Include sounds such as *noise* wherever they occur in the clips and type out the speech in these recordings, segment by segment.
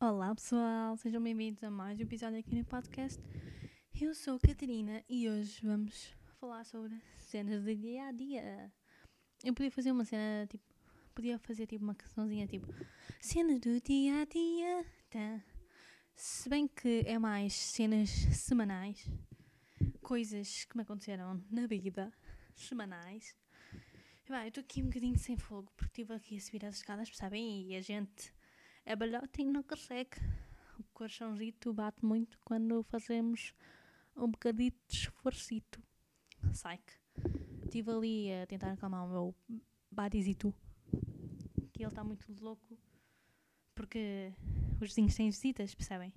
Olá pessoal, sejam bem-vindos a mais um episódio aqui no podcast. Eu sou a Catarina e hoje vamos falar sobre cenas de dia a dia. Eu podia fazer uma cena tipo, podia fazer tipo uma cançãozinha tipo cenas do dia a dia. Tá? Se bem que é mais cenas semanais, coisas que me aconteceram na vida, semanais. Eu estou aqui um bocadinho sem fogo porque estive aqui a subir as escadas, percebem? E a gente é balhote e não consegue. O coraçãozito bate muito quando fazemos um bocadito de esforcito. Psych. Estive ali a tentar acalmar o meu badizito. Ele está muito louco. Porque os vizinhos têm visitas, percebem?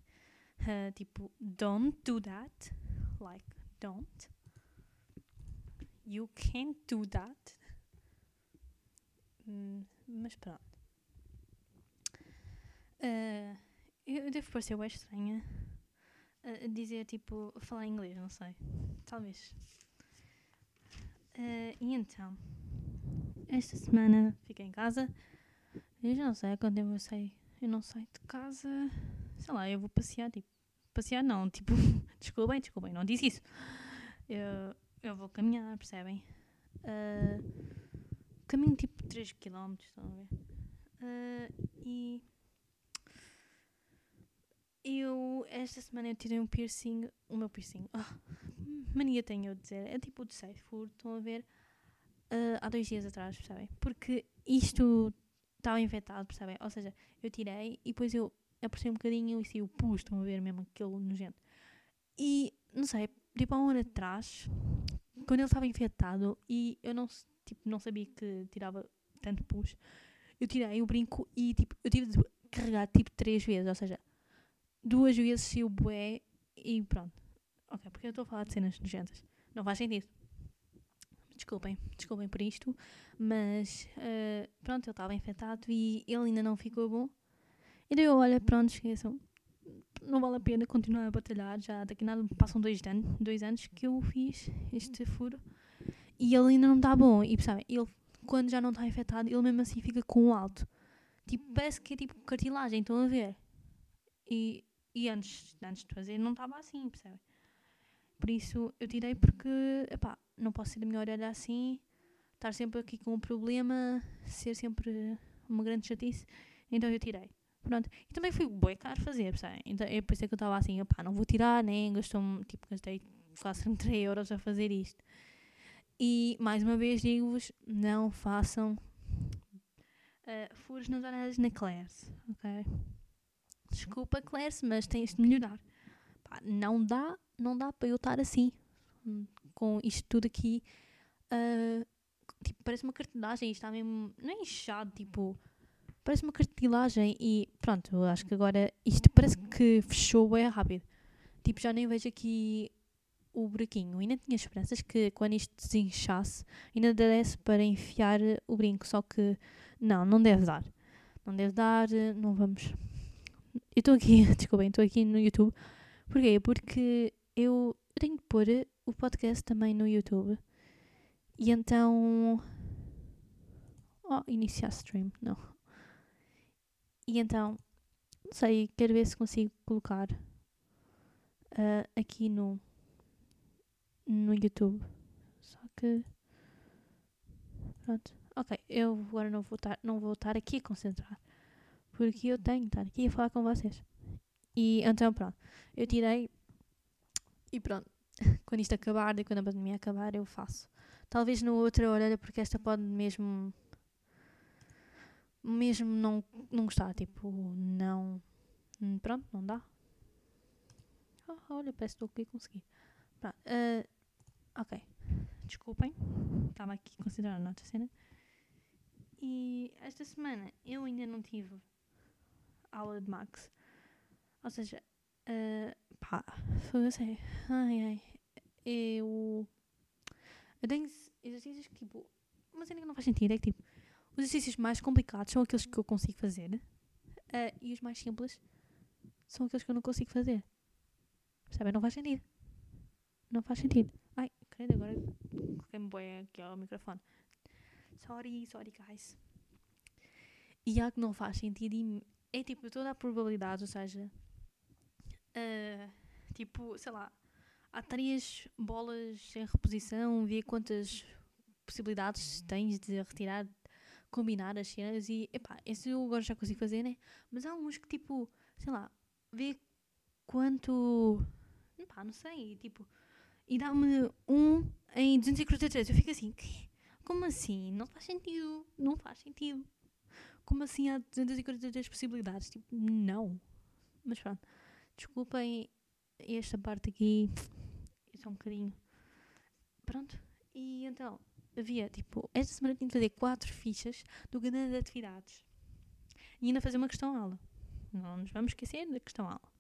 Ah, tipo, don't do that. Like, don't. You can't do that. Hum, mas pronto. Ah, eu devo parecer bem estranha a dizer, tipo, falar inglês, não sei. Talvez. Ah, e então, esta semana fiquei em casa. Eu já não sei quanto tempo eu sei. Eu não saio de casa. Sei lá, eu vou passear, tipo. Passear não, tipo. *laughs* desculpem, desculpem, não disse isso. Eu, eu vou caminhar, percebem? Ah, caminho tipo 3 km, estão a ver? Ah, e eu, esta semana eu tirei um piercing, o meu piercing, *laughs* ah, mania tenho de dizer, é tipo o de food, estão a ver? Ah, há dois dias atrás, percebem? Porque isto estava infectado, percebem? Ou seja, eu tirei e depois eu apercei um bocadinho e saiu o pus, estão a ver mesmo aquele nojento. E, não sei, tipo há um ano atrás, quando ele estava infectado e eu não, tipo, não sabia que tirava tanto pus, eu tirei o brinco e tipo, eu tive de carregar tipo três vezes, ou seja, duas vezes o bué e pronto. Ok, porque eu estou a falar de cenas nojentas. Não faz sentido. Desculpem, desculpem por isto, mas eh, pronto, ele estava infectado e ele ainda não ficou bom. E daí eu, olha, pronto, esqueçam. Não vale a pena continuar a batalhar. Já daqui nada passam dois anos, dois anos que eu fiz este furo e ele ainda não está bom. E sabem, ele quando já não está infectado, ele mesmo assim fica com o alto. Tipo, parece que é tipo cartilagem, estão a ver? E, e antes, antes de fazer não estava assim, percebem? Por isso eu tirei porque, epá, não posso ser da minha orelha assim, estar sempre aqui com um problema, ser sempre uma grande chatice. Então eu tirei. Pronto. E também fui bué caro fazer, percebem? Então eu pensei que eu estava assim, não vou tirar, nem gastou tipo, gastei quase *laughs* 30 euros a fazer isto. E mais uma vez digo-vos, não façam uh, furos nas orelhas na Claire's, ok? Desculpa, Claire's, mas tens de melhorar. Pá, não dá, não dá para eu estar assim, com isto tudo aqui. uh, tipo, parece uma cartilagem, está mesmo, não é inchado, tipo, parece uma cartilagem e pronto, eu acho que agora isto parece que fechou bem rápido. Tipo, já nem vejo aqui o buraquinho. Ainda tinha esperanças que quando isto desinchasse, ainda desse para enfiar o brinco. Só que não, não deve dar. Não deve dar, não vamos. Eu estou aqui, *laughs* desculpem, estou aqui no YouTube. Porquê? Porque eu, tenho de pôr o podcast também no YouTube. E então. Oh, iniciar stream, não. E então, não sei, quero ver se consigo colocar ah, aqui no, no YouTube. Só que. Pronto. Ok, eu agora não vou estar, não vou estar aqui a concentrar. Porque eu tenho de estar aqui a falar com vocês. E então pronto. Eu tirei. E pronto. *laughs* Quando isto acabar, e quando a pandemia acabar, eu faço. Talvez na outra orelha, porque esta pode mesmo. Mesmo não, não gostar. Tipo, não. hum, Pronto, não dá. Oh, olha, parece que estou conseguir. Pronto. ah, ok. Desculpem. Estava aqui a considerar a outra cena. E esta semana eu ainda não tive aula de Max. Ou seja, ah, pá, foi assim. Ai ai. Eu. Eu tenho ex- exercícios que tipo. Cena que não faz sentido é que tipo. Os exercícios mais complicados são aqueles que eu consigo fazer. Ah, e os mais simples são aqueles que eu não consigo fazer. Percebem? Não faz sentido. Não faz sentido. Ai, credo, agora coloquei-me bem aqui ao microfone. Sorry, sorry, guys. E há que não faz sentido e é tipo toda a probabilidade, ou seja, ah, tipo, sei lá, há três bolas em reposição, vê quantas possibilidades tens de retirar, combinar as cenas e, epá, esse eu agora já consigo fazer, né? Mas há uns que, tipo, sei lá, vê quanto, epá, não sei, tipo, e dá-me um em 243. Eu fico assim, "Quê? como assim? Não faz sentido, não faz sentido. Como assim há 243 possibilidades? Tipo, não. Mas pronto, desculpem esta parte aqui, isso é um bocadinho. Pronto, e então, havia, tipo, esta semana tinha de fazer quatro fichas do caderno de atividades. E ainda fazer uma questão-aula. Não nos vamos esquecer da questão-aula.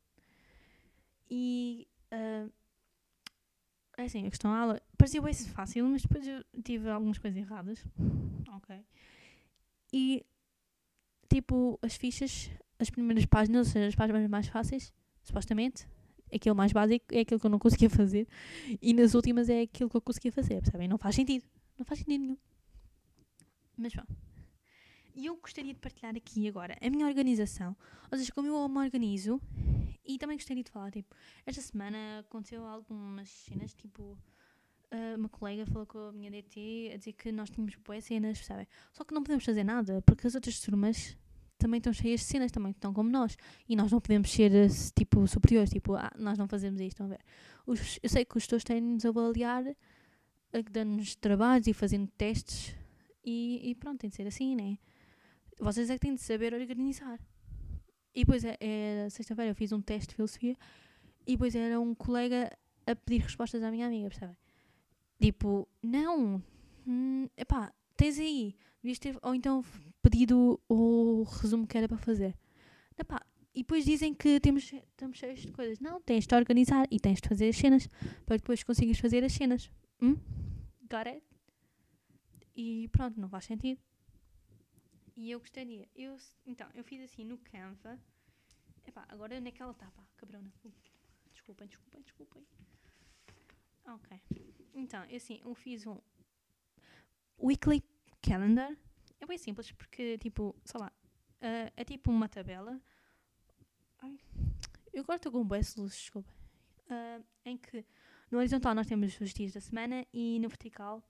E, é assim, a questão-aula parecia bem fácil, mas depois eu tive algumas coisas erradas. Ok. E, tipo, as fichas, as primeiras páginas, ou seja, as páginas mais fáceis, supostamente, aquele mais básico é aquilo que eu não conseguia fazer. E nas últimas é aquilo que eu conseguia fazer, percebem? Não faz sentido. Não faz sentido nenhum. Mas bom. E eu gostaria de partilhar aqui agora a minha organização. Ou seja, como eu me organizo. E também gostaria de falar, tipo, esta semana aconteceu algumas cenas, tipo, ah, uma colega falou com a minha DT a dizer que nós tínhamos boas cenas, sabem? Só que não podemos fazer nada, porque as outras turmas também estão cheias de cenas, também estão como nós. E nós não podemos ser, eh, tipo, superiores, tipo, ah, nós não fazemos isto, ver? Os, eu sei que os tutores têm-nos a avaliar, a- dando-nos trabalhos e fazendo testes, e, e pronto, tem de ser assim, né? Vocês é que têm de saber organizar. E depois, é, é, sexta-feira, eu fiz um teste de filosofia, e depois era um colega a pedir respostas à minha amiga, percebem? Tipo, não, hum, epá, tens aí, ter, ou então pedido o resumo que era para fazer. E depois dizem que temos, estamos cheios de coisas. Não, tens de organizar e tens de fazer as cenas para depois conseguires fazer as cenas. Hum? Got it? E pronto, não faz sentido. E eu gostaria, eu, então, eu fiz assim no Canva. Epá, agora onde que ela está, pá, cabrona. Uh, Desculpem, desculpem, desculpem. Ok. Então, eu assim, eu fiz um weekly calendar. É bem simples porque, tipo, sei lá, ah, é tipo uma tabela. Ai, eu estou com de luzes, desculpa. Ah, em que no horizontal nós temos os dias da semana e no vertical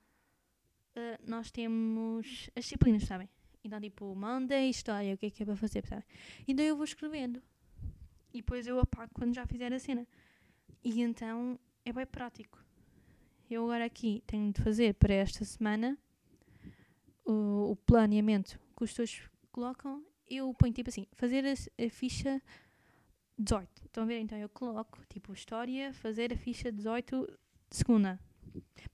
ah, nós temos as disciplinas, sabem? Então, tipo, Monday, história, o que é que é para fazer, sabem? Então eu vou escrevendo. E depois eu apago quando já fizer a cena. E então é bem prático. Eu agora aqui tenho de fazer para esta semana o, planeamento que os todos colocam. Eu ponho tipo assim, fazer a, a ficha 18. Estão a ver? Então eu coloco tipo história, fazer a ficha 18 de segunda.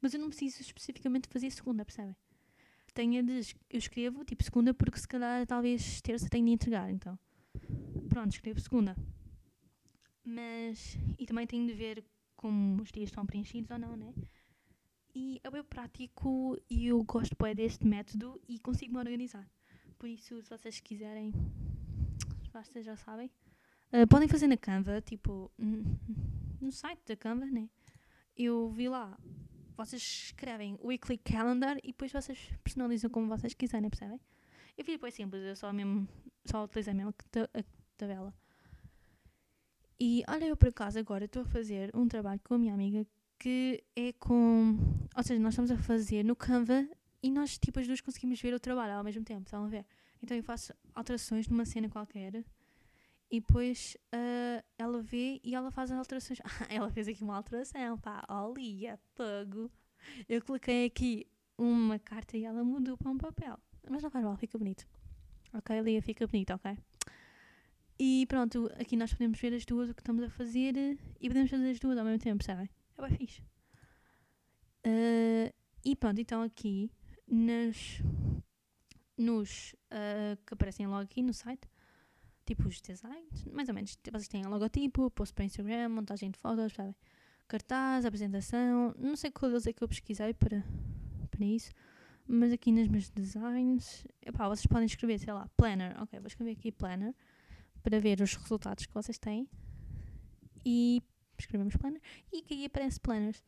Mas eu não preciso especificamente fazer segunda, percebem? Tenho de, eu escrevo tipo segunda porque se calhar talvez terça tenho de entregar. Então pronto, escrevo segunda. Mas, e também tenho de ver como os dias estão preenchidos ou não, né? E é bem prático e eu gosto bem deste método e consigo me organizar. Por isso, se vocês quiserem, vocês já sabem, ah, podem fazer na Canva, tipo, no site da Canva, né? Eu vi lá, vocês escrevem weekly calendar e depois vocês personalizam como vocês quiserem, percebem? Eu fiz depois simples, eu só mesmo, só utilizei mesmo a tabela. E olha, eu por acaso agora estou a fazer um trabalho com a minha amiga que é com. Ou seja, nós estamos a fazer no Canva e nós, tipo, as duas conseguimos ver o trabalho ao mesmo tempo, estão a ver? Então eu faço alterações numa cena qualquer e depois ah, ela vê e ela faz as alterações. *laughs* Ah, ela fez aqui uma alteração, pá, olha, pago. Eu coloquei aqui uma carta e ela mudou para um papel. Mas não faz mal, fica bonito. Ok, Lia, fica bonito, ok? E pronto, aqui nós podemos ver as duas o que estamos a fazer e podemos fazer as duas ao mesmo tempo, sabem? É bem fixe. Ah, e pronto, então aqui nas, nos ah, que aparecem logo aqui no site, tipo os designs, mais ou menos, vocês têm logotipo, post para Instagram, montagem de fotos, sabem? Cartaz, apresentação, não sei qual deles é que eu pesquisei para, para isso, mas aqui nas meus designs, epá, vocês podem escrever, sei lá, planner, ok, vou escrever aqui planner. para ver os resultados que vocês têm e escrevemos planner e aqui aparece planners.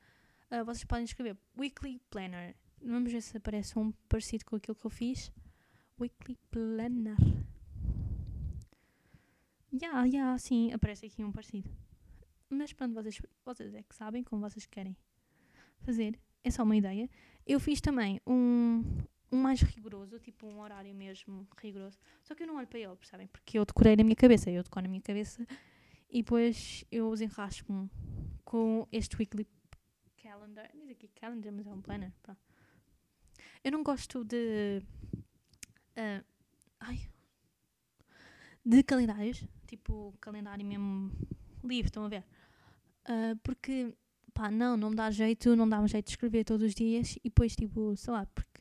Ah, vocês podem escrever weekly planner. Vamos ver se aparece um parecido com aquilo que eu fiz. Weekly planner. Ya, ya, sim, aparece aqui um parecido. Mas pronto, vocês, vocês é que sabem como vocês querem fazer. É só uma ideia. Eu fiz também um, um mais rigoroso, tipo um horário mesmo rigoroso. Só que eu não olho para ele, percebem? Porque eu decorei na minha cabeça. Eu decoro na minha cabeça e depois eu os enrasco com este weekly calendar. Diz aqui calendar, mas é um planner. Pá. Eu não gosto de. ah, ai. De calendários. Tipo, calendário mesmo livre, estão a ver? Ah, porque, pá, não, não me dá jeito, não dá um jeito de escrever todos os dias e depois, tipo, sei lá, porque.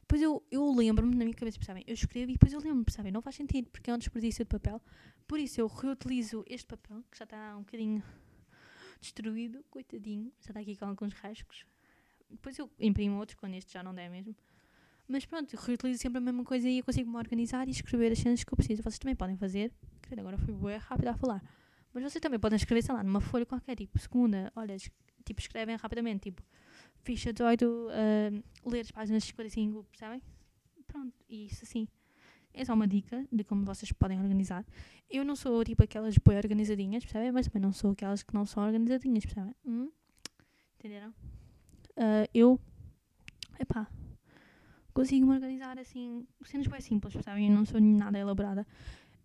Depois eu, eu lembro-me na minha cabeça, percebem? Eu escrevo e depois eu lembro-me, percebem? Não faz sentido, porque é um desperdício de papel. Por isso eu reutilizo este papel, que já está um bocadinho destruído, coitadinho, já está aqui com alguns rasgos. Depois eu imprimo outros quando este já não der mesmo. Mas pronto, eu reutilizo sempre a mesma coisa e eu consigo me organizar e escrever as cenas que eu preciso. Vocês também podem fazer. Agora fui bué rápido a falar. Mas vocês também podem escrever, sei lá, numa folha qualquer, tipo, segunda, olha, tipo, escrevem rapidamente, tipo, ficha 18, uh, ler as páginas 55, percebem? Pronto, e isso assim. É só uma dica de como vocês podem organizar. Eu não sou tipo aquelas boi organizadinhas, percebem? Mas também não sou aquelas que não são organizadinhas, percebem? Hum? Entenderam? Ah, eu, epá, consigo me organizar assim, cenas bem simples, percebem? Eu não sou nada elaborada.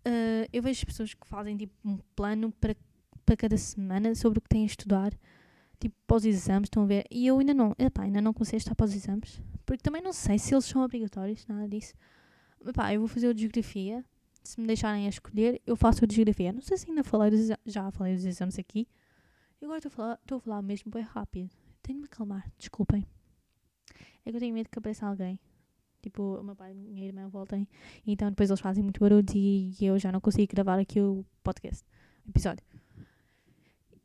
Ah, eu vejo pessoas que fazem tipo um plano para, para cada semana sobre o que têm a estudar, tipo os exames, estão a ver? E eu ainda não, epá, ainda não comecei a estar os exames, porque também não sei se eles são obrigatórios, nada disso. Epá, eu vou fazer o de geografia. Se me deixarem a escolher, eu faço o de geografia. Não sei se ainda falei dos, exa- já falei dos exames aqui. E agora estou a falar, a falar mesmo bem rápido. Tenho de me acalmar, desculpem. É que eu tenho medo que apareça alguém. Tipo, o meu pai e minha irmã voltem. Então depois eles fazem muito barulho e eu já não consigo gravar aqui o podcast. o episódio.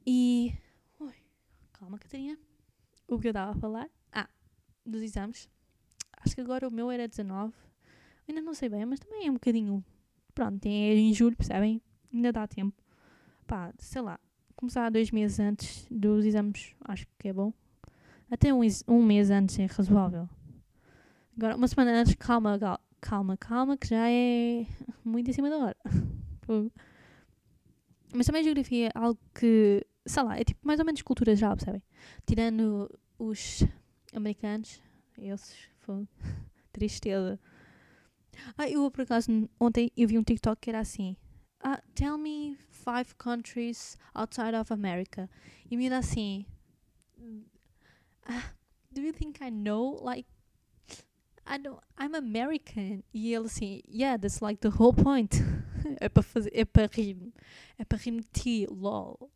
E. Ui, calma, Catarina. O que eu estava a falar? Ah, dos exames. Acho que agora o meu era 19. Ainda não sei bem, mas também é um bocadinho. Pronto, é em julho, percebem? Ainda dá tempo. Pá, sei lá. Começar dois meses antes dos exames, acho que é bom. Até um, um mês antes é razoável. Agora, uma semana antes, calma, calma, calma, que já é *laughs* muito em cima da hora. *laughs* Mas também a geografia é algo que, sei lá, é tipo mais ou menos cultura geral, percebem? Tirando os americanos, esses, fogo. *laughs* tristeza. Ah, eu por acaso ontem eu vi um TikTok que era assim. Ah, tell me five countries outside of America. E me dá assim. Ah, do you think I know? Like, I don't, I'm American. E ele assim, yeah, that's like the whole point. *laughs* é para fazer, é para rir, é para rir ti, lol.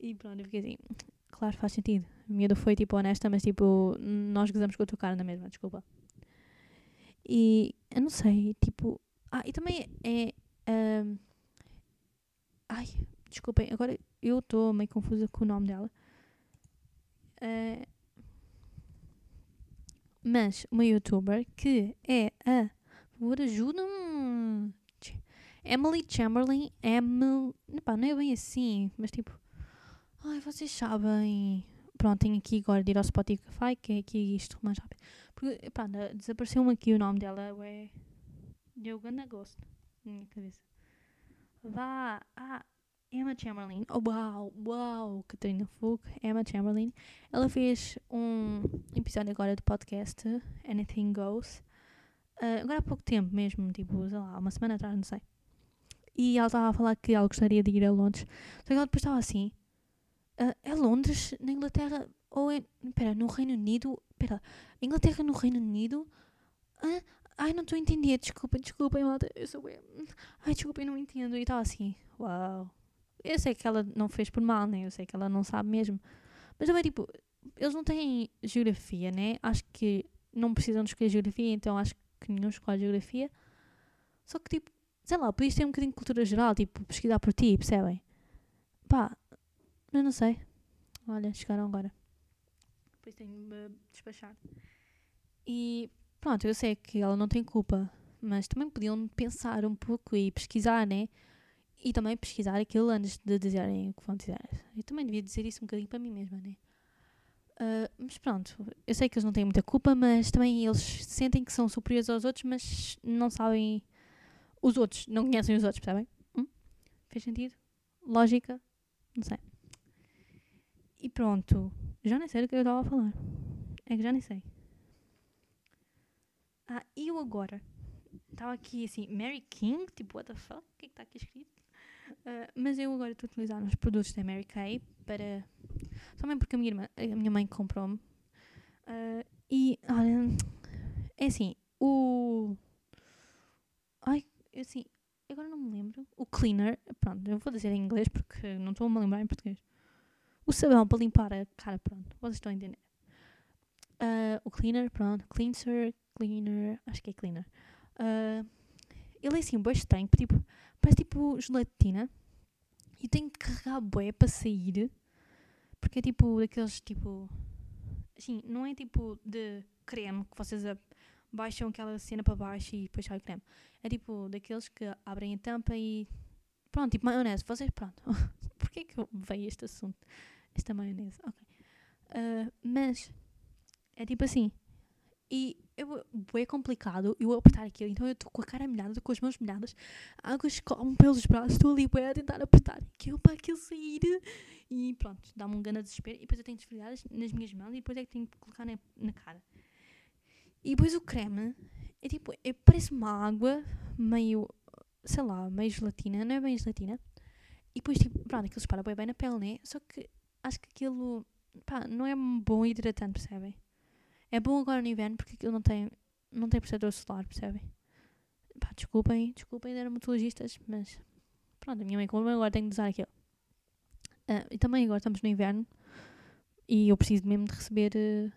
E pronto, eu fiquei assim, claro, faz sentido. A miúda foi tipo honesta, mas tipo, nós gozamos com a tua cara na mesma, desculpa. E eu não sei, tipo. Ah, e também é. ahm, ai, desculpem, agora eu estou meio confusa com o nome dela. Ah, mas uma youtuber que é a. Por favor, ajuda-me. Ch- Emily Chamberlain. Emily. Não é bem assim, mas tipo. Ai, vocês sabem. Pronto, tenho aqui agora de ir ao Spotify, que é aqui isto mais rápido. Porque, pá, desapareceu-me aqui o nome dela. É. Deu grande gosto na minha cabeça. Vá. Ah, Emma Chamberlain. Oh, uau, uau, Catarina Fogo. Emma Chamberlain. Ela fez um episódio agora de podcast, Anything Goes. ah, agora há pouco tempo mesmo, tipo, sei lá, uma semana atrás, não sei. E ela estava a falar que ela gostaria de ir a Londres. Só que ela depois estava assim. Ah, é Londres, na Inglaterra, ou é. Espera, no Reino Unido. Espera, Inglaterra no Reino Unido? Ah, ai, não estou a entender, desculpa, desculpa, malta, eu sou bem. Ai, desculpa, eu não entendo. E estava assim, uau. Eu sei que ela não fez por mal, né? Eu sei que ela não sabe mesmo. Mas também, tipo, eles não têm geografia, né? Acho que não precisam de escolher geografia, então acho que nenhum escolhe geografia. Só que, tipo, sei lá, podias ter um bocadinho de cultura geral, tipo, pesquisar por ti, percebem? Pá, eu não sei. Olha, chegaram agora. Depois tenho de despachar. E pronto, eu sei que ela não tem culpa, mas também podiam pensar um pouco e pesquisar, né? E também pesquisar aquilo antes de dizerem o que vão dizer. Eu também devia dizer isso um bocadinho para mim mesma, né? Uh, mas pronto, eu sei que eles não têm muita culpa, mas também eles sentem que são superiores aos outros, mas não sabem os outros, não conhecem os outros, percebem? Hum? Fez sentido? Lógica? Não sei. E pronto, já nem sei do que eu estava a falar. É que já nem sei. Ah, e eu agora? Estava aqui assim, Mary King, tipo, what the fuck? O que é que está aqui escrito? Uh, mas eu agora estou a utilizar uns produtos da Mary Kay para. Também porque a minha, irmã, a minha mãe comprou-me. Uh, e, olha, é assim, o. Ai, assim, agora não me lembro. O cleaner, pronto, eu vou dizer em inglês porque não estou a me lembrar em português. O sabão para limpar a cara, pronto, vocês estão a entender. Uh, o cleaner, pronto, cleanser, cleaner, acho que é cleaner. Uh, ele é assim, bem estranho, tipo, parece tipo gelatina. E tenho que carregar bué para sair. Porque é tipo daqueles tipo. Assim, não é tipo de creme que vocês baixam aquela cena para baixo e depois sai o creme. É tipo daqueles que abrem a tampa e. Pronto, tipo maionese. Vocês, pronto. *laughs* Porquê que veio este assunto? Esta maionese. Ok. Uh, mas. É tipo assim. E eu, é complicado eu apertar aquilo, então eu estou com a cara molhada, com as mãos molhadas, água escorre pelos braços, estou ali a tentar apertar aquilo para aquilo sair e pronto, dá-me um grande desespero. E depois eu tenho de esfregar nas minhas mãos e depois é que tenho que colocar na, na cara. E depois o creme é tipo, é, parece uma água meio, sei lá, meio gelatina, não é bem gelatina. E depois, tipo, pronto, aquilo espalha bem, bem na pele, né? Só que acho que aquilo, pá, não é bom hidratante, percebem? É bom agora no inverno porque aquilo não tem, não tem protetor solar, percebem? Pá, desculpem, desculpem dermatologistas, mas pronto, a minha mãe como agora tenho de usar aquilo. Uh, e também agora estamos no inverno e eu preciso mesmo de receber uh,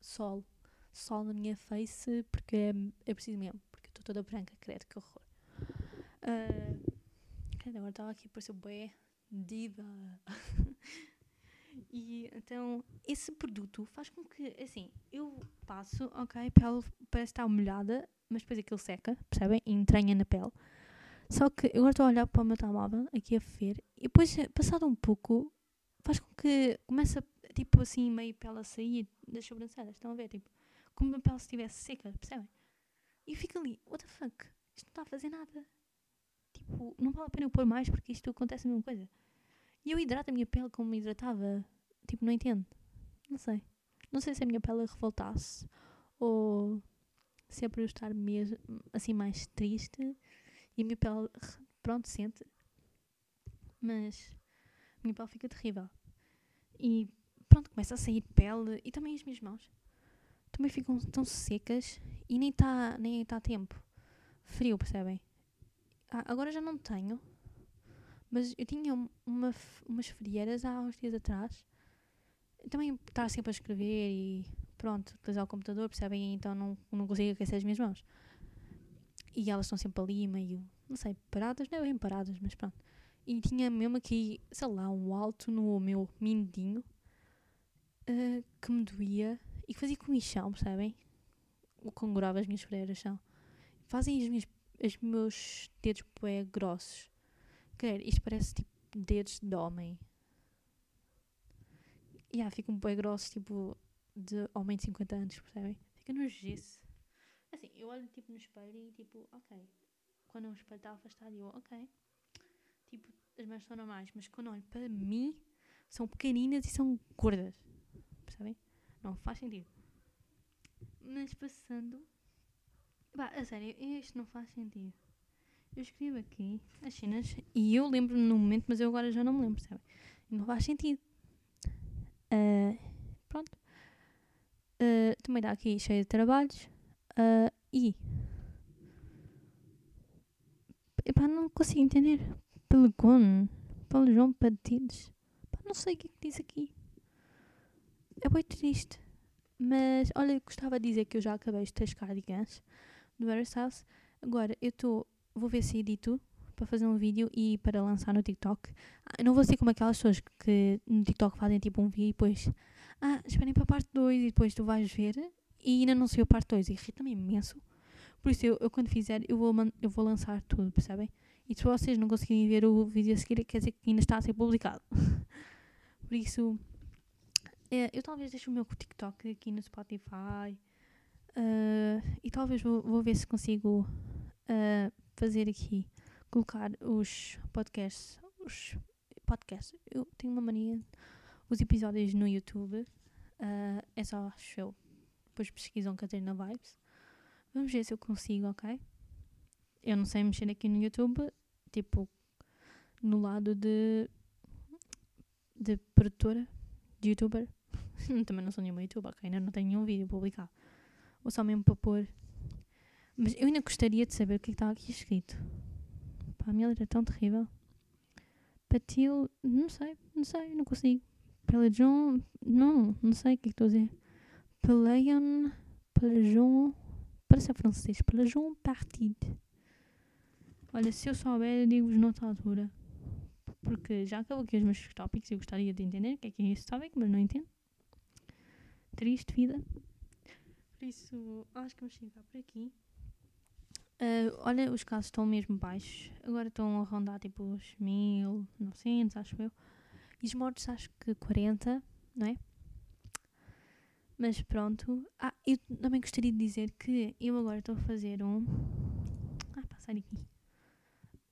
sol. Sol na minha face porque é, é preciso mesmo, porque estou toda branca, credo, que horror. Uh, agora estava aqui a parecer bué diva. *laughs* E então esse produto faz com que, assim, eu passo, ok, a pele parece estar molhada, mas depois aquilo seca, percebem? E entranha na pele. Só que agora estou a olhar para o meu telemóvel, aqui a ver, e depois, passado um pouco, faz com que começa, tipo assim, meio pele a sair das sobrancelhas. Estão a ver? Tipo, como a pele se estivesse seca, percebem? E fica ali, what the fuck? Isto não está a fazer nada. Tipo, não vale a pena eu pôr mais porque isto acontece a mesma coisa. E eu hidrato a minha pele como me hidratava. Tipo, não entendo. Não sei. Não sei se a minha pele revoltasse ou se é por eu estar mesmo assim mais triste e a minha pele, pronto, sente. Mas a minha pele fica terrível. E pronto, começa a sair pele e também as minhas mãos também ficam tão secas e nem está nem tá tempo. Frio, percebem? Ah, agora já não tenho, mas eu tinha uma, umas frieiras há uns dias atrás. Também estava sempre a escrever e pronto, utilizar o computador, percebem? Então não, não consigo aquecer as minhas mãos. E elas estão sempre ali, meio, não sei, paradas, não é bem paradas, mas pronto. E tinha mesmo aqui, sei lá, um alto no meu mindinho uh, que me doía e que fazia comichão, percebem? O grave as minhas freiras são. Fazem as minhas, os meus dedos bué grossos. Quer, isto parece tipo dedos de homem. E yeah, fica um bem grosso, tipo, de homem de 50 anos, percebem? Fica no gesso. Assim, eu olho tipo no espelho e tipo, ok. Quando o espelho está afastado, eu, ok. Tipo, as mãos são normais, mas quando olho para mim, são pequeninas e são gordas. Percebem? Não faz sentido. Mas passando. Bah, a sério, isto não faz sentido. Eu escrevo aqui as cenas e eu lembro-me no momento, mas eu agora já não me lembro, sabe? Não faz sentido. Uh, pronto. Uh, também dá aqui cheio de trabalhos. Uh, e. Epá, não consigo entender. Pelegone. João Patides. Não sei o que é que diz aqui. É bem triste. Mas, olha, gostava de dizer que eu já acabei os três cardigans do House. Agora, eu estou vou ver se edito para fazer um vídeo e para lançar no TikTok. Ah, eu não vou ser como aquelas pessoas que no TikTok fazem tipo um vídeo e depois, ah, esperem para a parte 2 e depois tu vais ver e ainda não saiu a parte 2. Irrita-me imenso Por isso, eu, eu quando fizer, eu vou, eu vou lançar tudo, percebem? E se vocês não conseguirem ver o vídeo a seguir, quer dizer que ainda está a ser publicado. *laughs* Por isso, é, eu talvez deixe o meu TikTok aqui no Spotify. Ah, e talvez vou, vou ver se consigo ah, fazer aqui, colocar os podcasts. Os podcasts. Eu tenho uma mania. Os episódios no YouTube. ah, é só, acho eu. Depois pesquisam Catarina Vibes. Vamos ver se eu consigo, ok? Eu não sei mexer aqui no YouTube, tipo, no lado de. de produtora, de youtuber. *laughs* Também não sou nenhuma youtuber, ok? Ainda não tenho nenhum vídeo publicado. Ou só mesmo para pôr. Mas eu ainda gostaria de saber o que é que está aqui escrito. Pá, a minha letra é tão terrível. Patil, não sei, não sei, não consigo. Pelagion, não, não sei o que é estou a dizer. Pelagion, Pelagion, parece francês, Pelagion Partide. Olha, se eu souber, eu digo-vos noutra altura. Porque já acabou aqui os meus tópicos e eu gostaria de entender o que é que é este tópico, mas não entendo. Triste vida. Por isso, acho que vamos ficar por aqui. Ah, olha, os casos estão mesmo baixos. Agora estão a rondar tipo os 1900, acho eu. E os mortos, acho que 40, não é? Mas pronto. Ah, eu também gostaria de dizer que eu agora estou a fazer um. Ah, pá, sai daqui.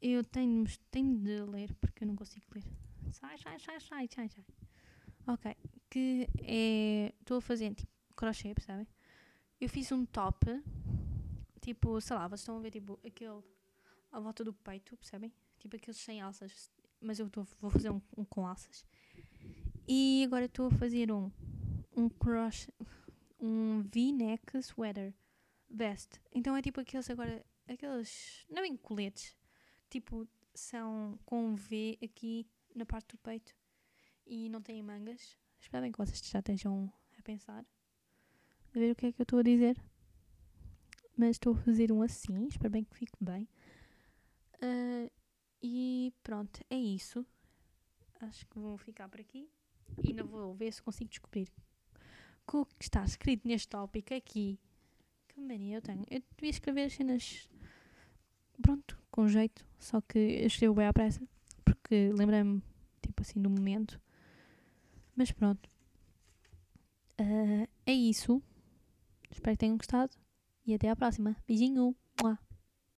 Eu tenho, tenho de ler porque eu não consigo ler. Sai, sai, sai, sai, sai, sai. Ok. Que é. Estou a fazer tipo crochê, percebem? Eu fiz um top. Tipo, sei lá, vocês estão a ver tipo aquele à volta do peito, percebem? Tipo aqueles sem alças. Mas eu tô, vou fazer um, um com alças. E agora estou a fazer um. Um cross. Um V-neck sweater. Vest. Então é tipo aqueles agora. Aqueles. Não em coletes. Tipo, são com um V aqui na parte do peito. E não têm mangas. Espero bem que vocês já estejam a pensar. A ver o que é que eu estou a dizer. Mas estou a fazer um assim. Espero bem que fique bem. Ah, e pronto, é isso. Acho que vou ficar por aqui. E ainda vou ver se consigo descobrir o que está escrito neste tópico aqui. Que mania eu tenho. Eu devia escrever as cenas. Pronto, com jeito. Só que eu escrevo bem à pressa. Porque lembrei-me, tipo assim, do momento. Mas pronto. Ah, é isso. Espero que tenham gostado. E até à próxima. Beijinho. Mua.